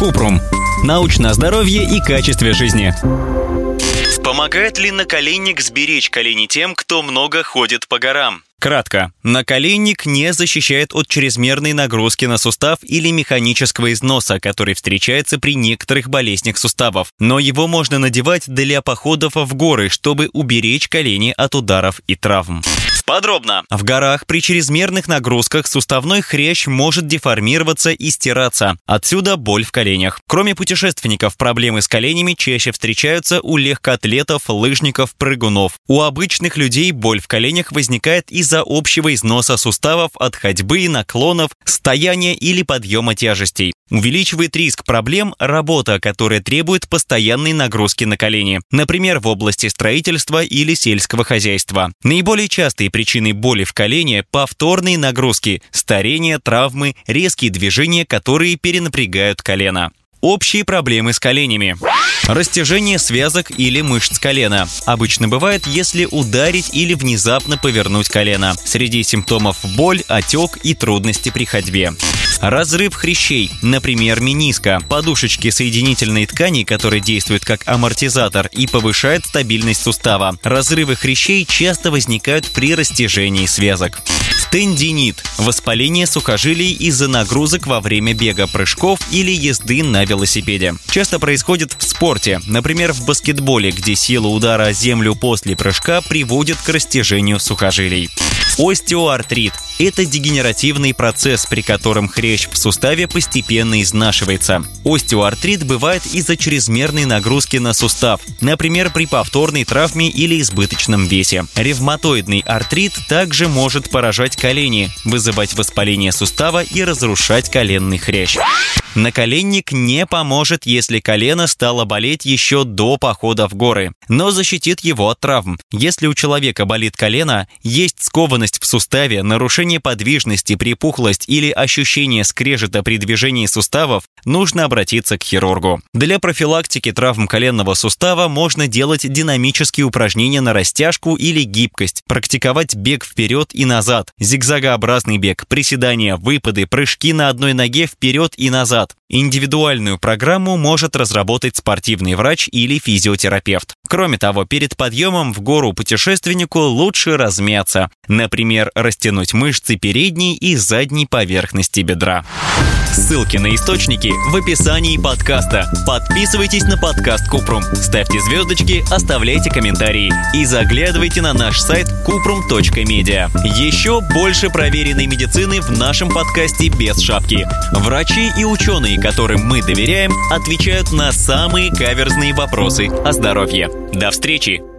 Купрум. Научное здоровье и качестве жизни. Помогает ли наколенник сберечь колени тем, кто много ходит по горам? Кратко. Наколенник не защищает от чрезмерной нагрузки на сустав или механического износа, который встречается при некоторых болезнях суставов. Но его можно надевать для походов в горы, чтобы уберечь колени от ударов и травм. Подробно. В горах при чрезмерных нагрузках суставной хрящ может деформироваться и стираться. Отсюда боль в коленях. Кроме путешественников, проблемы с коленями чаще встречаются у легкоатлетов, лыжников, прыгунов. У обычных людей боль в коленях возникает из-за общего износа суставов от ходьбы, наклонов, стояния или подъема тяжестей. Увеличивает риск проблем работа, которая требует постоянной нагрузки на колени, например, в области строительства или сельского хозяйства. Наиболее частые причины боли в колене – повторные нагрузки, старение, травмы, резкие движения, которые перенапрягают колено. Общие проблемы с коленями. Растяжение связок или мышц колена. Обычно бывает, если ударить или внезапно повернуть колено. Среди симптомов боль, отек и трудности при ходьбе. Разрыв хрящей, например, мениска, подушечки соединительной ткани, которые действуют как амортизатор и повышают стабильность сустава. Разрывы хрящей часто возникают при растяжении связок. Тендинит – воспаление сухожилий из-за нагрузок во время бега, прыжков или езды на велосипеде. Часто происходит в спорте, например, в баскетболе, где сила удара о землю после прыжка приводит к растяжению сухожилий. Остеоартрит – это дегенеративный процесс, при котором хрящ в суставе постепенно изнашивается. Остеоартрит бывает из-за чрезмерной нагрузки на сустав, например, при повторной травме или избыточном весе. Ревматоидный артрит также может поражать колени, вызывать воспаление сустава и разрушать коленный хрящ. Наколенник не поможет, если колено стало болеть еще до похода в горы, но защитит его от травм. Если у человека болит колено, есть скованность в суставе, нарушение подвижности, припухлость или ощущение скрежета при движении суставов, нужно обратиться к хирургу. Для профилактики травм коленного сустава можно делать динамические упражнения на растяжку или гибкость, практиковать бег вперед и назад, зигзагообразный бег, приседания, выпады, прыжки на одной ноге вперед и назад, назад. Индивидуальную программу может разработать спортивный врач или физиотерапевт. Кроме того, перед подъемом в гору путешественнику лучше размяться, например, растянуть мышцы передней и задней поверхности бедра. Ссылки на источники в описании подкаста. Подписывайтесь на подкаст Купрум, ставьте звездочки, оставляйте комментарии и заглядывайте на наш сайт kuprum.media. Еще больше проверенной медицины в нашем подкасте без шапки. Врачи и ученые, которым мы доверяем, отвечают на самые каверзные вопросы о здоровье. До встречи!